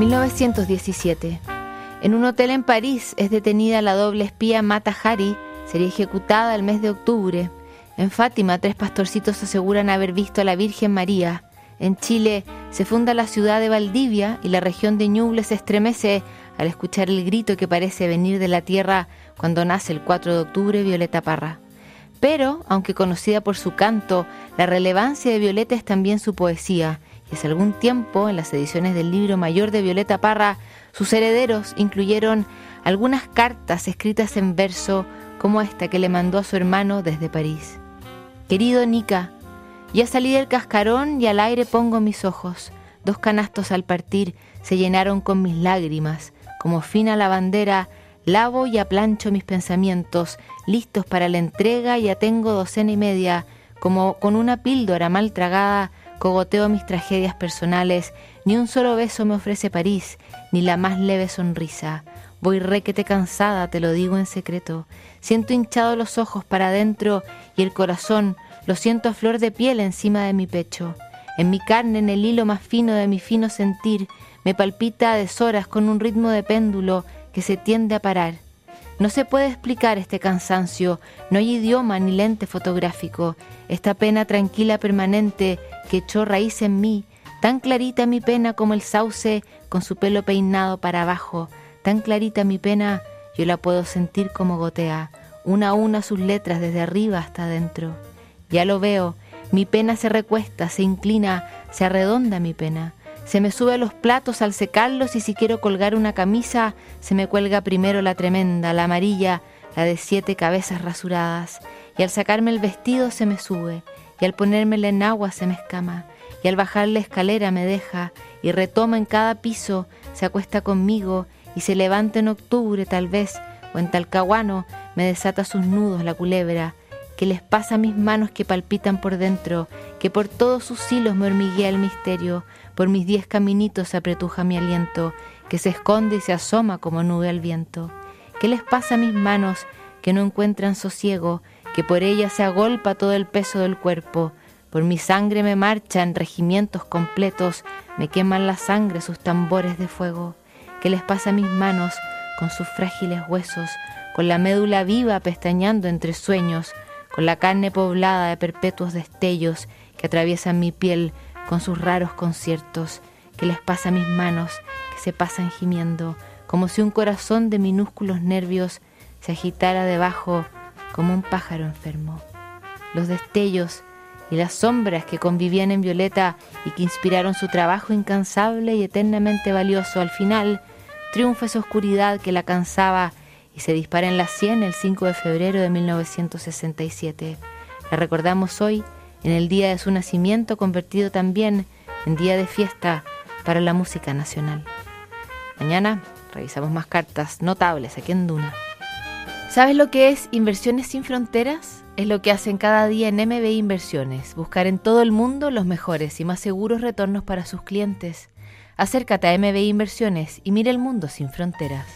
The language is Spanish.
1917. En un hotel en París es detenida la doble espía Mata Hari, sería ejecutada el mes de octubre. En Fátima, tres pastorcitos aseguran haber visto a la Virgen María. En Chile se funda la ciudad de Valdivia y la región de Ñuble se estremece al escuchar el grito que parece venir de la tierra cuando nace el 4 de octubre Violeta Parra. Pero, aunque conocida por su canto, la relevancia de Violeta es también su poesía, y hace algún tiempo, en las ediciones del libro mayor de Violeta Parra, sus herederos incluyeron algunas cartas escritas en verso como esta que le mandó a su hermano desde París. Querido Nica, ya salí del cascarón y al aire pongo mis ojos. Dos canastos al partir se llenaron con mis lágrimas. Como fina lavandera, lavo y aplancho mis pensamientos, listos para la entrega, ya tengo docena y media. Como con una píldora mal tragada, cogoteo mis tragedias personales. Ni un solo beso me ofrece París, ni la más leve sonrisa. Voy requete cansada, te lo digo en secreto. Siento hinchados los ojos para adentro y el corazón lo siento a flor de piel encima de mi pecho. En mi carne, en el hilo más fino de mi fino sentir, me palpita a deshoras con un ritmo de péndulo que se tiende a parar. No se puede explicar este cansancio, no hay idioma ni lente fotográfico, esta pena tranquila permanente que echó raíz en mí, tan clarita mi pena como el sauce con su pelo peinado para abajo, tan clarita mi pena, yo la puedo sentir como gotea, una a una sus letras desde arriba hasta adentro. Ya lo veo, mi pena se recuesta, se inclina, se arredonda mi pena. Se me sube a los platos al secarlos y si quiero colgar una camisa, se me cuelga primero la tremenda, la amarilla, la de siete cabezas rasuradas. Y al sacarme el vestido se me sube, y al ponérmela en agua se me escama, y al bajar la escalera me deja, y retoma en cada piso, se acuesta conmigo, y se levanta en octubre tal vez, o en Talcahuano me desata sus nudos la culebra, que les pasa a mis manos que palpitan por dentro, que por todos sus hilos me hormiguea el misterio, por mis diez caminitos se apretuja mi aliento, que se esconde y se asoma como nube al viento. ¿Qué les pasa a mis manos que no encuentran sosiego, que por ellas se agolpa todo el peso del cuerpo? Por mi sangre me marchan regimientos completos, me queman la sangre sus tambores de fuego. ¿Qué les pasa a mis manos con sus frágiles huesos, con la médula viva pestañando entre sueños, con la carne poblada de perpetuos destellos que atraviesan mi piel con sus raros conciertos, que les pasa a mis manos, que se pasan gimiendo, como si un corazón de minúsculos nervios se agitara debajo como un pájaro enfermo. Los destellos y las sombras que convivían en Violeta y que inspiraron su trabajo incansable y eternamente valioso, al final triunfa esa oscuridad que la cansaba se dispara en la sien el 5 de febrero de 1967. La recordamos hoy en el día de su nacimiento, convertido también en día de fiesta para la música nacional. Mañana revisamos más cartas notables aquí en Duna. ¿Sabes lo que es Inversiones sin Fronteras? Es lo que hacen cada día en MB Inversiones, buscar en todo el mundo los mejores y más seguros retornos para sus clientes. Acércate a MB Inversiones y mira el mundo sin fronteras.